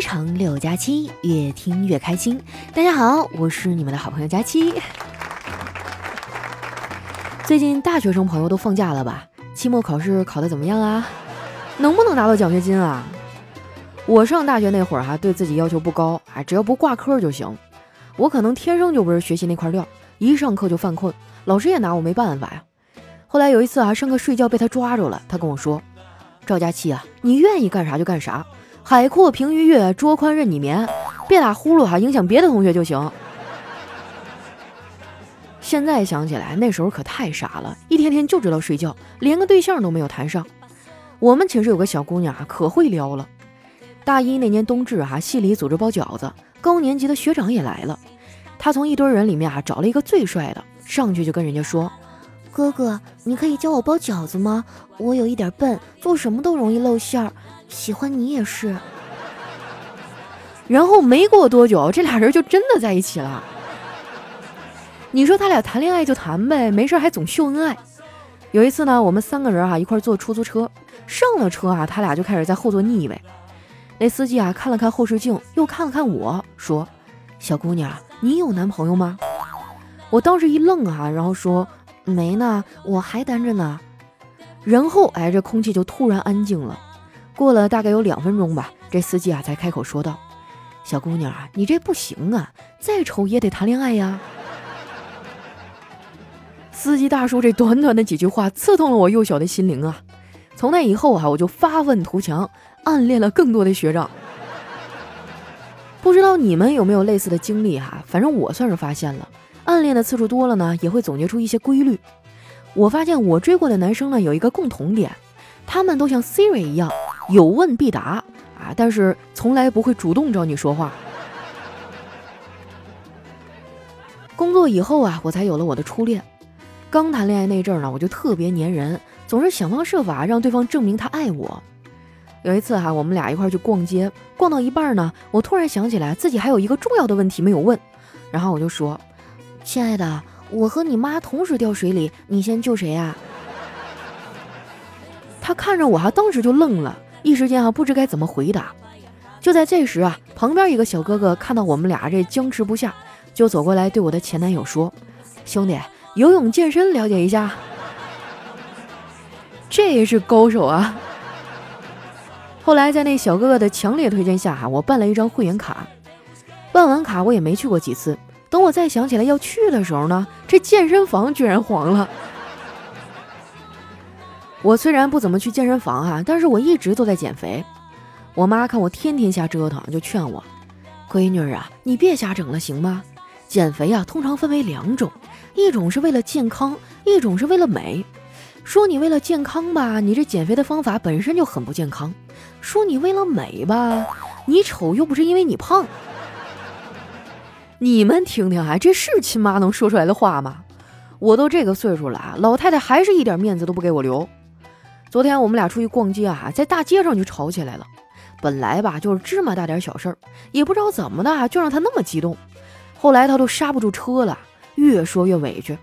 非常六加七，越听越开心。大家好，我是你们的好朋友佳期。最近大学生朋友都放假了吧？期末考试考得怎么样啊？能不能拿到奖学金啊？我上大学那会儿哈，对自己要求不高啊，只要不挂科就行。我可能天生就不是学习那块料，一上课就犯困，老师也拿我没办法呀。后来有一次啊，上课睡觉被他抓住了，他跟我说：“赵佳期啊，你愿意干啥就干啥。”海阔凭鱼跃，桌宽任你眠，别打呼噜哈，影响别的同学就行。现在想起来，那时候可太傻了，一天天就知道睡觉，连个对象都没有谈上。我们寝室有个小姑娘啊，可会撩了。大一那年冬至哈，系里组织包饺子，高年级的学长也来了。她从一堆人里面啊，找了一个最帅的，上去就跟人家说：“哥哥，你可以教我包饺子吗？我有一点笨，做什么都容易露馅儿。”喜欢你也是，然后没过多久，这俩人就真的在一起了。你说他俩谈恋爱就谈呗，没事还总秀恩爱。有一次呢，我们三个人啊一块坐出租车，上了车啊，他俩就开始在后座腻歪。那司机啊看了看后视镜，又看了看我说：“小姑娘，你有男朋友吗？”我当时一愣啊，然后说：“没呢，我还单着呢。”然后哎，这空气就突然安静了。过了大概有两分钟吧，这司机啊才开口说道：“小姑娘啊，你这不行啊，再丑也得谈恋爱呀。”司机大叔这短短的几句话刺痛了我幼小的心灵啊！从那以后啊，我就发愤图强，暗恋了更多的学长。不知道你们有没有类似的经历哈？反正我算是发现了，暗恋的次数多了呢，也会总结出一些规律。我发现我追过的男生呢，有一个共同点，他们都像 Siri 一样。有问必答啊，但是从来不会主动找你说话。工作以后啊，我才有了我的初恋。刚谈恋爱那阵儿呢，我就特别粘人，总是想方设法让对方证明他爱我。有一次哈，我们俩一块去逛街，逛到一半呢，我突然想起来自己还有一个重要的问题没有问，然后我就说：“亲爱的，我和你妈同时掉水里，你先救谁呀？”他看着我哈，当时就愣了。一时间啊，不知该怎么回答。就在这时啊，旁边一个小哥哥看到我们俩这僵持不下，就走过来对我的前男友说：“兄弟，游泳健身了解一下。”这也是高手啊！后来在那小哥哥的强烈推荐下哈，我办了一张会员卡。办完卡我也没去过几次。等我再想起来要去的时候呢，这健身房居然黄了。我虽然不怎么去健身房哈，但是我一直都在减肥。我妈看我天天瞎折腾，就劝我：“闺女啊，你别瞎整了，行吗？减肥啊，通常分为两种，一种是为了健康，一种是为了美。说你为了健康吧，你这减肥的方法本身就很不健康；说你为了美吧，你丑又不是因为你胖。你们听听啊，这是亲妈能说出来的话吗？我都这个岁数了啊，老太太还是一点面子都不给我留。”昨天我们俩出去逛街啊，在大街上就吵起来了。本来吧就是芝麻大点小事儿，也不知道怎么的就让他那么激动。后来他都刹不住车了，越说越委屈。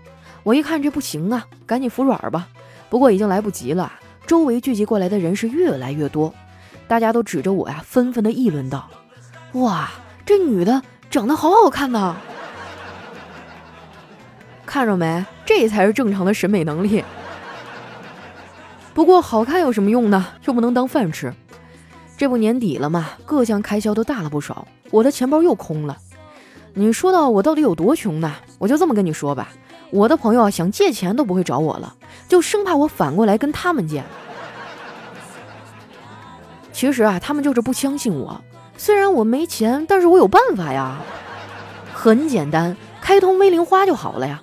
我一看这不行啊，赶紧服软吧。不过已经来不及了，周围聚集过来的人是越来越多，大家都指着我呀，纷纷的议论道：“哇，这女的长得好好看呐！看着没，这才是正常的审美能力。”不过好看有什么用呢？又不能当饭吃。这不年底了嘛，各项开销都大了不少，我的钱包又空了。你说到我到底有多穷呢？我就这么跟你说吧，我的朋友啊想借钱都不会找我了，就生怕我反过来跟他们借。其实啊，他们就是不相信我。虽然我没钱，但是我有办法呀。很简单，开通微零花就好了呀。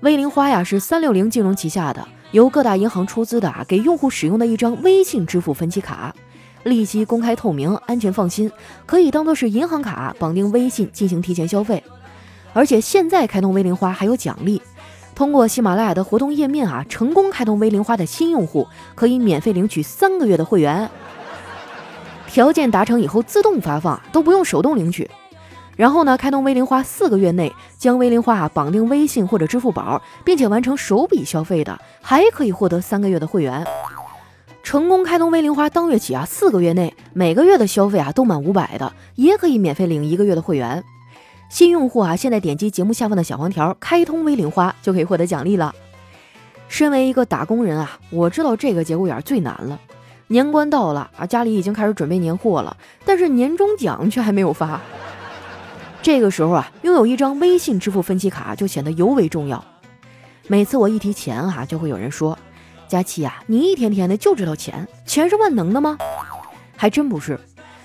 微零花呀，是三六零金融旗下的。由各大银行出资的啊，给用户使用的一张微信支付分期卡，利息公开透明，安全放心，可以当做是银行卡绑定微信进行提前消费。而且现在开通微零花还有奖励，通过喜马拉雅的活动页面啊，成功开通微零花的新用户可以免费领取三个月的会员，条件达成以后自动发放，都不用手动领取。然后呢，开通微零花四个月内将微零花绑定微信或者支付宝，并且完成首笔消费的，还可以获得三个月的会员。成功开通微零花当月起啊，四个月内每个月的消费啊都满五百的，也可以免费领一个月的会员。新用户啊，现在点击节目下方的小黄条，开通微零花就可以获得奖励了。身为一个打工人啊，我知道这个节骨眼最难了。年关到了啊，家里已经开始准备年货了，但是年终奖却还没有发。这个时候啊，拥有一张微信支付分期卡就显得尤为重要。每次我一提钱哈，就会有人说：“佳琪呀，你一天天的就知道钱，钱是万能的吗？”还真不是。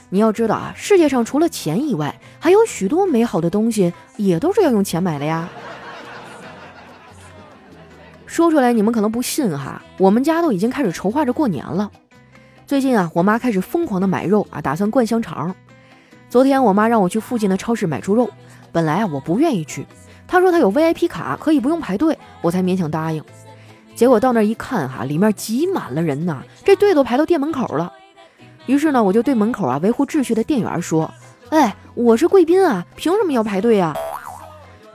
你要知道啊，世界上除了钱以外，还有许多美好的东西也都是要用钱买的呀。说出来你们可能不信哈，我们家都已经开始筹划着过年了。最近啊，我妈开始疯狂的买肉啊，打算灌香肠。昨天我妈让我去附近的超市买猪肉，本来啊我不愿意去，她说她有 VIP 卡可以不用排队，我才勉强答应。结果到那一看哈，里面挤满了人呐，这队都排到店门口了。于是呢，我就对门口啊维护秩序的店员说：“哎，我是贵宾啊，凭什么要排队呀？”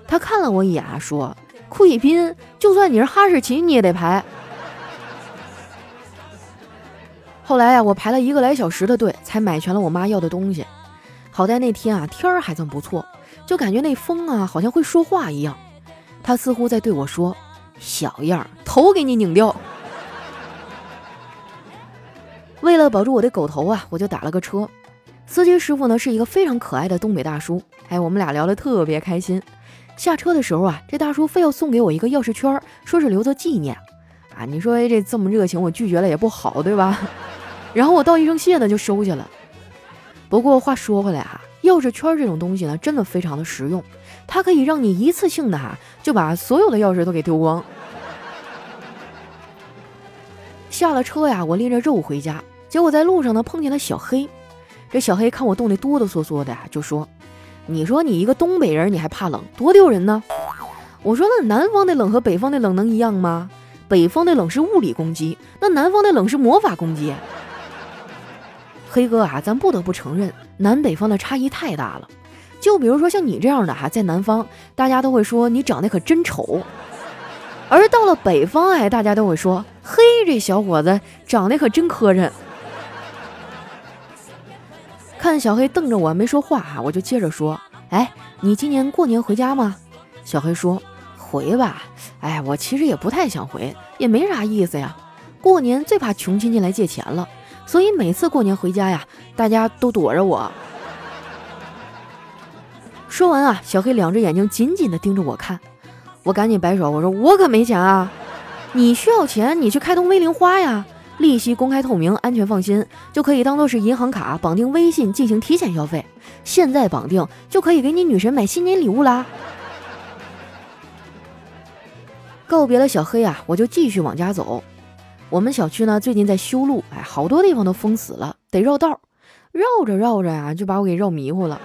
他看了我一眼啊，说。贵宾，就算你是哈士奇，你也得排。后来呀，我排了一个来小时的队，才买全了我妈要的东西。好在那天啊，天儿还算不错，就感觉那风啊，好像会说话一样。他似乎在对我说：“小样儿，头给你拧掉。” 为了保住我的狗头啊，我就打了个车。司机师傅呢，是一个非常可爱的东北大叔。哎，我们俩聊得特别开心。下车的时候啊，这大叔非要送给我一个钥匙圈，说是留作纪念。啊，你说这这么热情，我拒绝了也不好，对吧？然后我道一声谢呢，就收下了。不过话说回来啊，钥匙圈这种东西呢，真的非常的实用，它可以让你一次性的哈就把所有的钥匙都给丢光。下了车呀，我拎着肉回家，结果在路上呢碰见了小黑。这小黑看我冻得哆哆嗦嗦的，就说。你说你一个东北人，你还怕冷，多丢人呢！我说那南方的冷和北方的冷能一样吗？北方的冷是物理攻击，那南方的冷是魔法攻击。黑哥啊，咱不得不承认，南北方的差异太大了。就比如说像你这样的哈，在南方大家都会说你长得可真丑，而到了北方哎，大家都会说嘿，这小伙子长得可真磕碜。看小黑瞪着我没说话哈，我就接着说：“哎，你今年过年回家吗？”小黑说：“回吧。”哎，我其实也不太想回，也没啥意思呀。过年最怕穷亲戚来借钱了，所以每次过年回家呀，大家都躲着我。说完啊，小黑两只眼睛紧紧地盯着我看，我赶紧摆手，我说：“我可没钱啊！你需要钱，你去开通微零花呀。”利息公开透明，安全放心，就可以当做是银行卡绑定微信进行提前消费。现在绑定就可以给你女神买新年礼物啦！告别了小黑啊，我就继续往家走。我们小区呢最近在修路，哎，好多地方都封死了，得绕道。绕着绕着呀，就把我给绕迷糊了。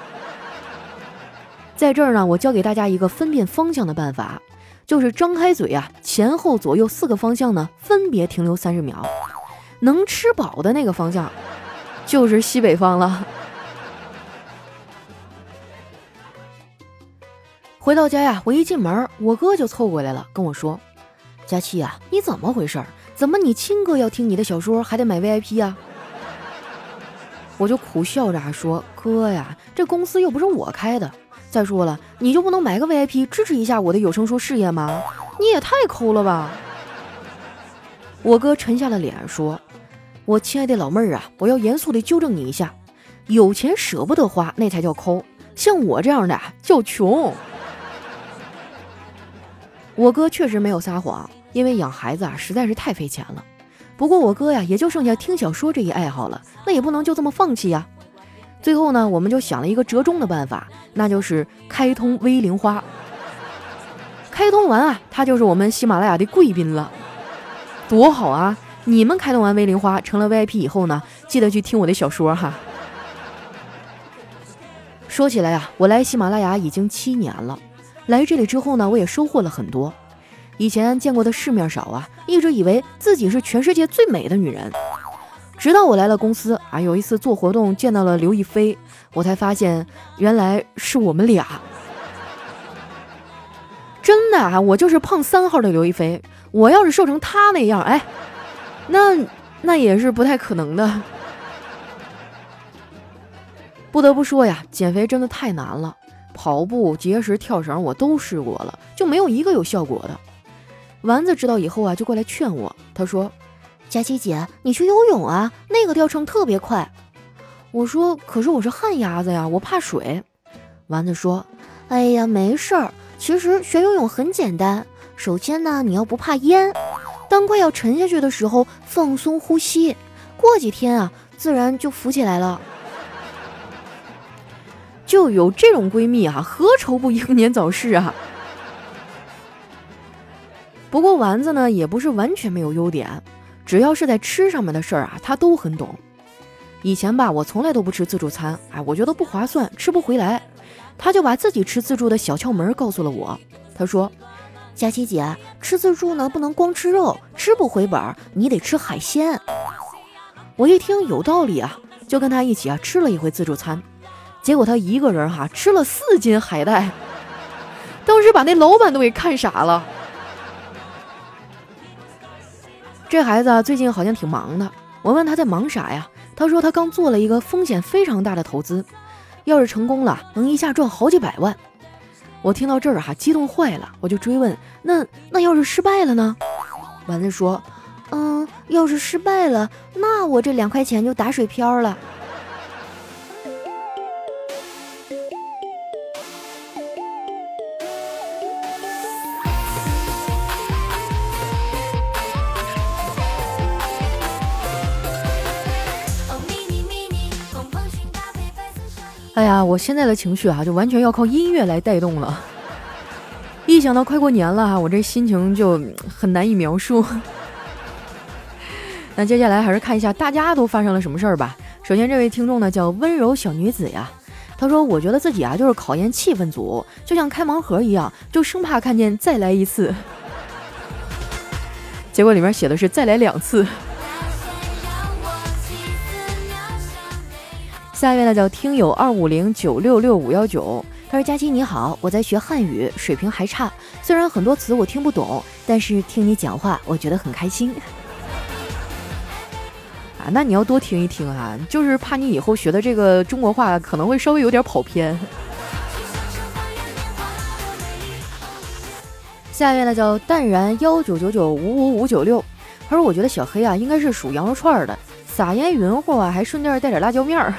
在这儿呢，我教给大家一个分辨方向的办法，就是张开嘴啊，前后左右四个方向呢分别停留三十秒。能吃饱的那个方向，就是西北方了。回到家呀，我一进门，我哥就凑过来了，跟我说：“佳琪呀，你怎么回事？怎么你亲哥要听你的小说，还得买 VIP 呀？” 我就苦笑着说：“哥呀，这公司又不是我开的。再说了，你就不能买个 VIP 支持一下我的有声书事业吗？你也太抠了吧！”我哥沉下了脸说。我亲爱的老妹儿啊，我要严肃的纠正你一下，有钱舍不得花那才叫抠，像我这样的叫穷。我哥确实没有撒谎，因为养孩子啊实在是太费钱了。不过我哥呀也就剩下听小说这一爱好了，那也不能就这么放弃呀。最后呢，我们就想了一个折中的办法，那就是开通微零花。开通完啊，他就是我们喜马拉雅的贵宾了，多好啊！你们开通完微零花成了 VIP 以后呢，记得去听我的小说哈。说起来呀，我来喜马拉雅已经七年了，来这里之后呢，我也收获了很多。以前见过的世面少啊，一直以为自己是全世界最美的女人，直到我来了公司啊，有一次做活动见到了刘亦菲，我才发现原来是我们俩。真的啊，我就是胖三号的刘亦菲，我要是瘦成她那样，哎。那那也是不太可能的。不得不说呀，减肥真的太难了，跑步、节食、跳绳我都试过了，就没有一个有效果的。丸子知道以后啊，就过来劝我，他说：“佳琪姐，你去游泳啊，那个掉秤特别快。”我说：“可是我是旱鸭子呀，我怕水。”丸子说：“哎呀，没事儿，其实学游泳很简单。首先呢，你要不怕淹，当快要沉下去的时候，放松呼吸，过几天啊，自然就浮起来了。”就有这种闺蜜啊，何愁不英年早逝啊？不过丸子呢，也不是完全没有优点，只要是在吃上面的事儿啊，他都很懂。以前吧，我从来都不吃自助餐，哎，我觉得不划算，吃不回来。他就把自己吃自助的小窍门告诉了我。他说：“佳琪姐，吃自助呢，不能光吃肉，吃不回本，你得吃海鲜。”我一听有道理啊，就跟他一起啊吃了一回自助餐。结果他一个人哈吃了四斤海带，当时把那老板都给看傻了。这孩子最近好像挺忙的，我问他在忙啥呀？他说他刚做了一个风险非常大的投资，要是成功了能一下赚好几百万。我听到这儿哈激动坏了，我就追问那那要是失败了呢？丸子说，嗯，要是失败了，那我这两块钱就打水漂了。哎呀，我现在的情绪啊，就完全要靠音乐来带动了。一想到快过年了哈，我这心情就很难以描述。那接下来还是看一下大家都发生了什么事儿吧。首先，这位听众呢叫温柔小女子呀，她说：“我觉得自己啊就是考验气氛组，就像开盲盒一样，就生怕看见再来一次。结果里面写的是再来两次。”下一位呢叫听友二五零九六六五幺九，他说：“佳期你好，我在学汉语，水平还差，虽然很多词我听不懂，但是听你讲话，我觉得很开心。啊，那你要多听一听啊，就是怕你以后学的这个中国话可能会稍微有点跑偏。”下一位呢叫淡然幺九九九五五五九六，他说：“我觉得小黑啊应该是属羊肉串的，撒盐匀乎啊，还顺便带点辣椒面儿。”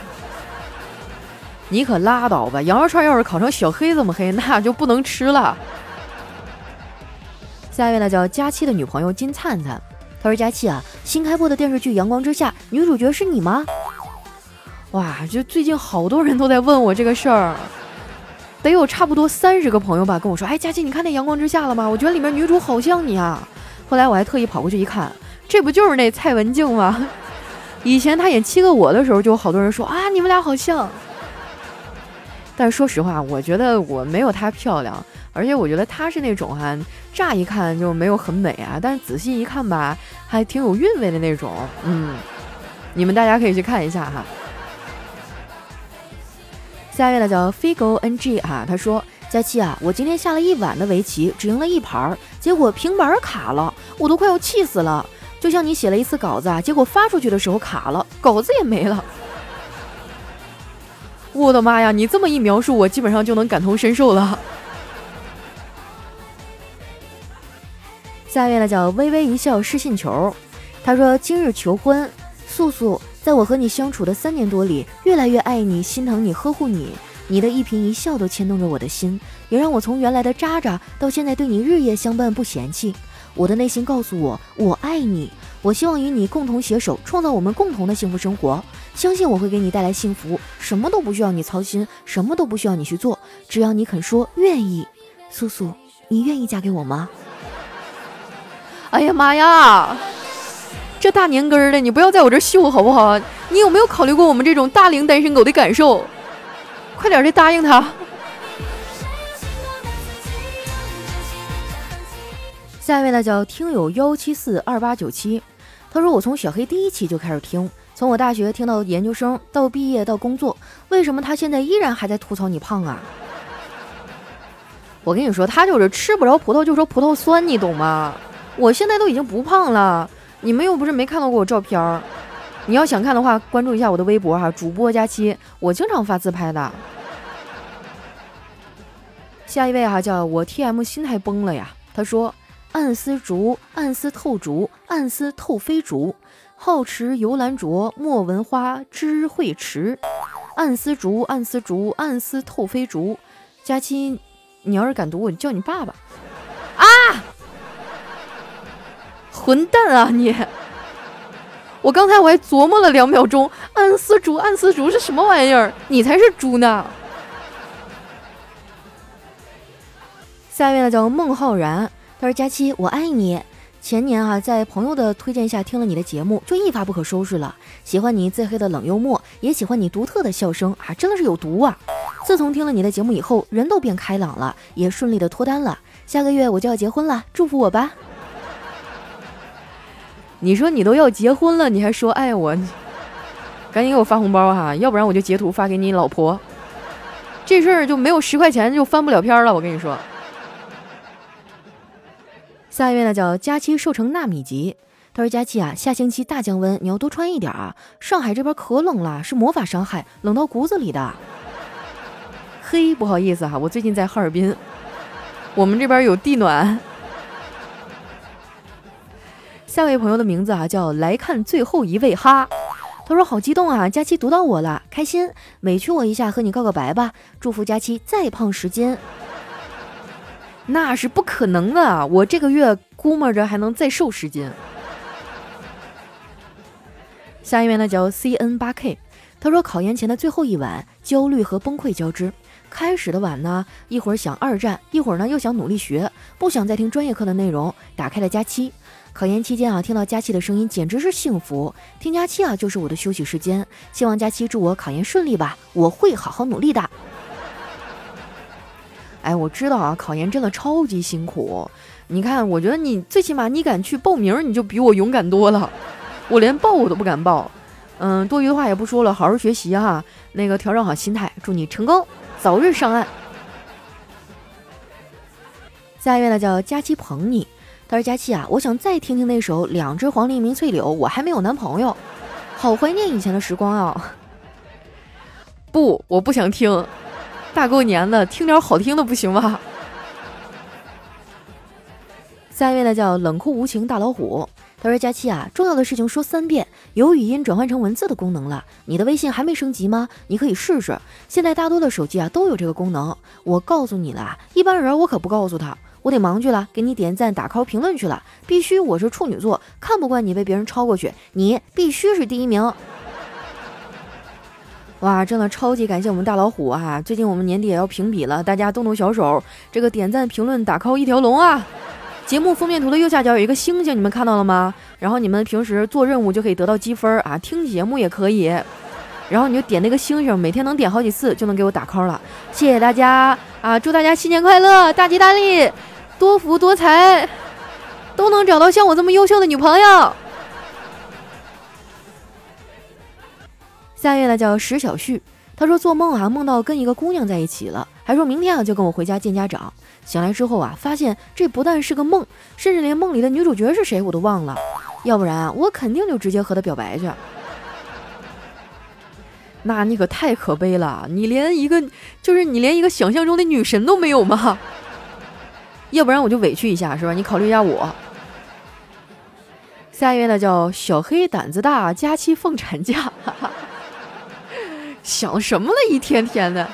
你可拉倒吧！羊肉串要是烤成小黑这么黑，那就不能吃了。下一位呢，叫佳期的女朋友金灿灿，她说：“佳期啊，新开播的电视剧《阳光之下》女主角是你吗？”哇，就最近好多人都在问我这个事儿，得有差不多三十个朋友吧跟我说：“哎，佳期，你看那《阳光之下》了吗？我觉得里面女主好像你啊。”后来我还特意跑过去一看，这不就是那蔡文静吗？以前她演《七个我》的时候，就有好多人说：“啊，你们俩好像。”但是说实话，我觉得我没有她漂亮，而且我觉得她是那种哈，乍一看就没有很美啊，但是仔细一看吧，还挺有韵味的那种。嗯，你们大家可以去看一下哈。下一位呢叫 Figo NG 哈，他说：佳期啊，我今天下了一晚的围棋，只赢了一盘，结果平板卡了，我都快要气死了。就像你写了一次稿子啊，结果发出去的时候卡了，稿子也没了。我的妈呀！你这么一描述，我基本上就能感同身受了。下一位呢，叫微微一笑是信球。他说：“今日求婚，素素，在我和你相处的三年多里，越来越爱你，心疼你，呵护你。你的一颦一笑都牵动着我的心，也让我从原来的渣渣到现在对你日夜相伴不嫌弃。我的内心告诉我，我爱你。我希望与你共同携手，创造我们共同的幸福生活。”相信我会给你带来幸福，什么都不需要你操心，什么都不需要你去做，只要你肯说愿意。素素，你愿意嫁给我吗？哎呀妈呀，这大年根儿的，你不要在我这秀好不好？你有没有考虑过我们这种大龄单身狗的感受？快点的答应他。下一位呢，叫听友幺七四二八九七，他说我从小黑第一期就开始听。从我大学听到研究生到毕业到工作，为什么他现在依然还在吐槽你胖啊？我跟你说，他就是吃不着葡萄就说葡萄酸，你懂吗？我现在都已经不胖了，你们又不是没看到过我照片儿，你要想看的话，关注一下我的微博哈，主播佳期，我经常发自拍的。下一位哈，叫我 T M 心态崩了呀。他说：“暗丝竹，暗丝透竹，暗丝透飞竹。好持游兰灼，莫闻花知会迟。暗丝竹，暗丝竹，暗丝透飞竹。”佳期，你要是敢读，我就叫你爸爸。啊！混蛋啊你！我刚才我还琢磨了两秒钟，暗丝竹，暗丝竹是什么玩意儿？你才是猪呢！下一位呢叫孟浩然，他说：“佳期，我爱你。前年啊，在朋友的推荐下听了你的节目，就一发不可收拾了。喜欢你自黑的冷幽默，也喜欢你独特的笑声啊，真的是有毒啊！自从听了你的节目以后，人都变开朗了，也顺利的脱单了。下个月我就要结婚了，祝福我吧。你说你都要结婚了，你还说爱我？你赶紧给我发红包哈，要不然我就截图发给你老婆。这事儿就没有十块钱就翻不了篇了，我跟你说。”下一位呢，叫佳期瘦成纳米级。他说：“佳期啊，下星期大降温，你要多穿一点啊。上海这边可冷了，是魔法伤害，冷到骨子里的。”嘿，不好意思哈，我最近在哈尔滨，我们这边有地暖。下位朋友的名字啊，叫来看最后一位哈。他说：“好激动啊，佳期读到我了，开心，委屈我一下，和你告个白吧，祝福佳期再胖十斤。”那是不可能的，我这个月估摸着还能再瘦十斤。下一位呢叫 C N 八 K，他说考研前的最后一晚，焦虑和崩溃交织。开始的晚呢，一会儿想二战，一会儿呢又想努力学，不想再听专业课的内容。打开了佳期，考研期间啊，听到佳期的声音简直是幸福。听佳期啊，就是我的休息时间。希望佳期祝我考研顺利吧，我会好好努力的。哎，我知道啊，考研真的超级辛苦。你看，我觉得你最起码你敢去报名，你就比我勇敢多了。我连报我都不敢报。嗯，多余的话也不说了，好好学习哈。那个调整好心态，祝你成功，早日上岸。下一位呢叫佳期捧你，他说佳期啊，我想再听听那首《两只黄鹂鸣翠柳》，我还没有男朋友，好怀念以前的时光啊。不，我不想听。大过年的，听点好听的不行吗？下一位呢，叫冷酷无情大老虎。他说：“佳期啊，重要的事情说三遍，有语音转换成文字的功能了。你的微信还没升级吗？你可以试试。现在大多的手机啊都有这个功能。我告诉你了，一般人我可不告诉他。我得忙去了，给你点赞、打 call、评论去了。必须我是处女座，看不惯你被别人超过去，你必须是第一名。”哇，真的超级感谢我们大老虎啊！最近我们年底也要评比了，大家动动小手，这个点赞、评论、打 call 一条龙啊！节目封面图的右下角有一个星星，你们看到了吗？然后你们平时做任务就可以得到积分啊，听节目也可以，然后你就点那个星星，每天能点好几次就能给我打 call 了。谢谢大家啊！祝大家新年快乐，大吉大利，多福多财，都能找到像我这么优秀的女朋友。下一位呢叫石小旭，他说做梦啊梦到跟一个姑娘在一起了，还说明天啊就跟我回家见家长。醒来之后啊，发现这不但是个梦，甚至连梦里的女主角是谁我都忘了。要不然啊，我肯定就直接和她表白去。那你可太可悲了，你连一个就是你连一个想象中的女神都没有吗？要不然我就委屈一下是吧？你考虑一下我。下一位呢叫小黑胆子大，假期放产假。想什么了？一天天的。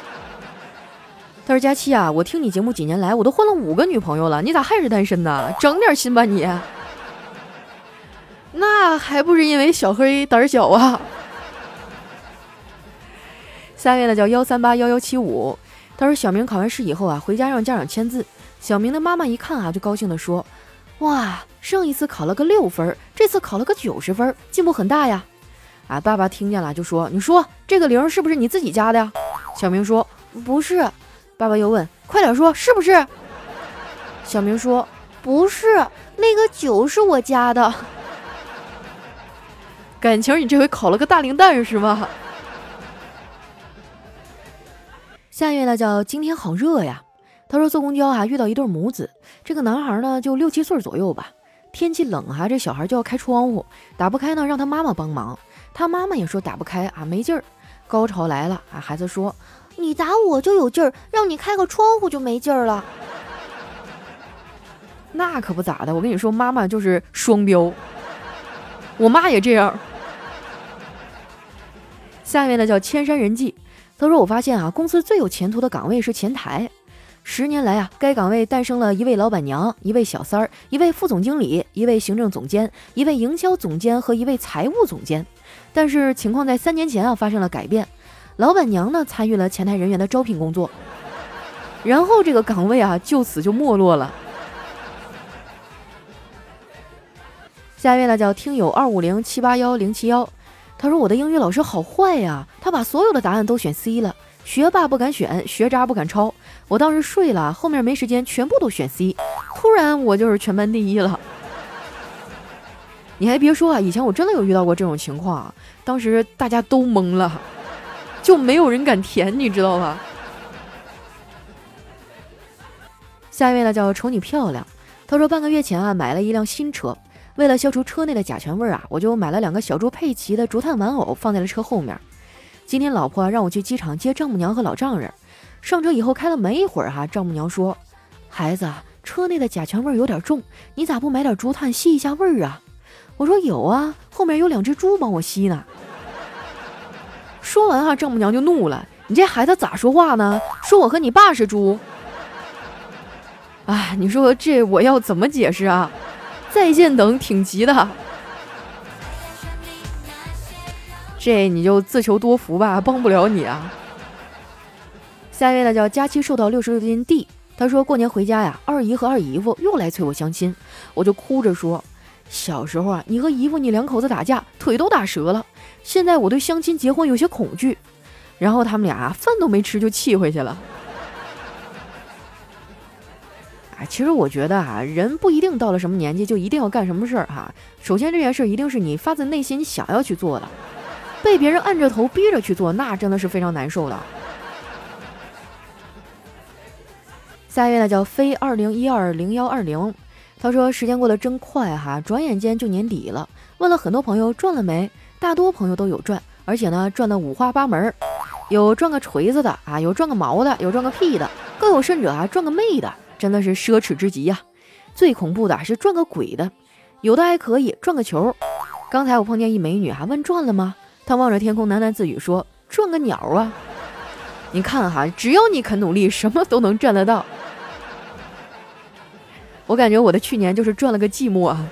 他说：“佳期啊，我听你节目几年来，我都换了五个女朋友了，你咋还是单身呢？长点心吧你。那还不是因为小黑胆小啊。”三月呢叫幺三八幺幺七五。他说：“小明考完试以后啊，回家让家长签字。小明的妈妈一看啊，就高兴的说：哇，上一次考了个六分，这次考了个九十分，进步很大呀。”啊！爸爸听见了，就说：“你说这个零是不是你自己加的呀？”小明说：“不是。”爸爸又问：“快点说，是不是？”小明说：“不是，那个九是我加的。”感情你这回考了个大零蛋是吗？下一位呢叫今天好热呀。他说坐公交啊遇到一对母子，这个男孩呢就六七岁左右吧。天气冷哈，这小孩就要开窗户，打不开呢，让他妈妈帮忙。他妈妈也说打不开啊，没劲儿。高潮来了啊，孩子说：“你打我就有劲儿，让你开个窗户就没劲儿了。” 那可不咋的，我跟你说，妈妈就是双标。我妈也这样。下面呢叫千山人迹，他说：“我发现啊，公司最有前途的岗位是前台。十年来啊，该岗位诞生了一位老板娘、一位小三儿、一位副总经理、一位行政总监、一位营销总监和一位财务总监。但是情况在三年前啊发生了改变，老板娘呢参与了前台人员的招聘工作，然后这个岗位啊就此就没落了。”下一位呢叫听友二五零七八幺零七幺，他说我的英语老师好坏呀，他把所有的答案都选 C 了，学霸不敢选，学渣不敢抄。我当时睡了，后面没时间，全部都选 C，突然我就是全班第一了。你还别说啊，以前我真的有遇到过这种情况啊，当时大家都懵了，就没有人敢填，你知道吧？下一位呢叫瞅你漂亮，他说半个月前啊买了一辆新车。为了消除车内的甲醛味儿啊，我就买了两个小猪佩奇的竹炭玩偶放在了车后面。今天老婆让我去机场接丈母娘和老丈人。上车以后开了没一会儿哈，丈母娘说：“孩子，车内的甲醛味儿有点重，你咋不买点竹炭吸一下味儿啊？”我说：“有啊，后面有两只猪帮我吸呢。”说完啊，丈母娘就怒了：“你这孩子咋说话呢？说我和你爸是猪？哎，你说这我要怎么解释啊？”在线等挺急的，这你就自求多福吧，帮不了你啊。下一位呢叫佳期瘦到六十六斤 D，他说过年回家呀，二姨和二姨夫又来催我相亲，我就哭着说，小时候啊，你和姨夫你两口子打架，腿都打折了，现在我对相亲结婚有些恐惧，然后他们俩饭都没吃就气回去了。啊 其实我觉得啊，人不一定到了什么年纪就一定要干什么事儿哈。首先这件事一定是你发自内心想要去做的，被别人按着头逼着去做，那真的是非常难受的。下一位呢叫飞二零一二零幺二零，他说时间过得真快哈，转眼间就年底了。问了很多朋友赚了没，大多朋友都有赚，而且呢赚的五花八门，有赚个锤子的啊，有赚个毛的，有赚个屁的，更有甚者啊赚个妹的。真的是奢侈之极呀！最恐怖的是赚个鬼的，有的还可以赚个球。刚才我碰见一美女，还问赚了吗？她望着天空喃喃自语说：“赚个鸟啊！”你看哈，只要你肯努力，什么都能赚得到。我感觉我的去年就是赚了个寂寞啊。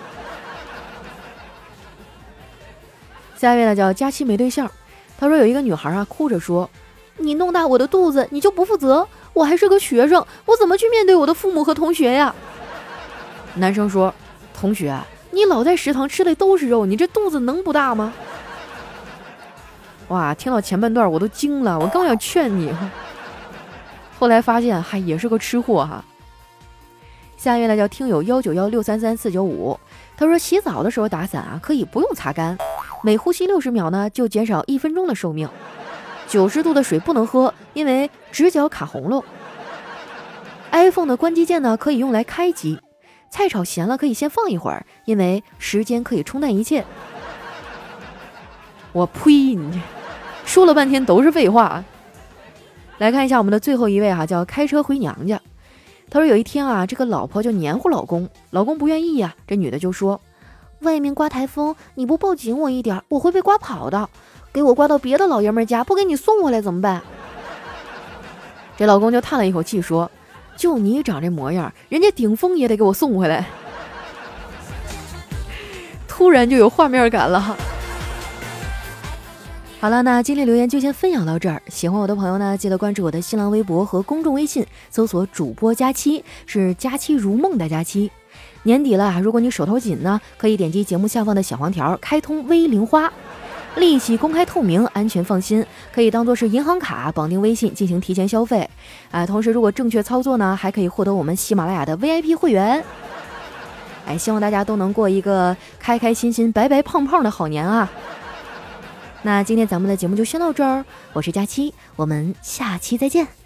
下一位呢叫佳期没对象，他说有一个女孩啊，哭着说：“你弄大我的肚子，你就不负责。”我还是个学生，我怎么去面对我的父母和同学呀？男生说：“同学，你老在食堂吃的都是肉，你这肚子能不大吗？”哇，听到前半段我都惊了，我刚要劝你，后来发现还也是个吃货哈。下一位呢叫听友幺九幺六三三四九五，他说洗澡的时候打伞啊，可以不用擦干，每呼吸六十秒呢就减少一分钟的寿命。九十度的水不能喝，因为直角卡喉咙。iPhone 的关机键呢，可以用来开机。菜炒咸了，可以先放一会儿，因为时间可以冲淡一切。我呸！你说了半天都是废话。来看一下我们的最后一位哈，叫开车回娘家。他说有一天啊，这个老婆就黏糊老公，老公不愿意呀，这女的就说：“外面刮台风，你不抱紧我一点，我会被刮跑的。”给我刮到别的老爷们家，不给你送回来怎么办？这老公就叹了一口气说：“就你长这模样，人家顶峰也得给我送回来。” 突然就有画面感了。好了，那今天留言就先分享到这儿。喜欢我的朋友呢，记得关注我的新浪微博和公众微信，搜索“主播佳期”，是“佳期如梦”的佳期。年底了，如果你手头紧呢，可以点击节目下方的小黄条，开通微零花。利息公开透明，安全放心，可以当做是银行卡绑定微信进行提前消费。啊，同时如果正确操作呢，还可以获得我们喜马拉雅的 VIP 会员。哎，希望大家都能过一个开开心心、白白胖胖的好年啊！那今天咱们的节目就先到这儿，我是佳期，我们下期再见。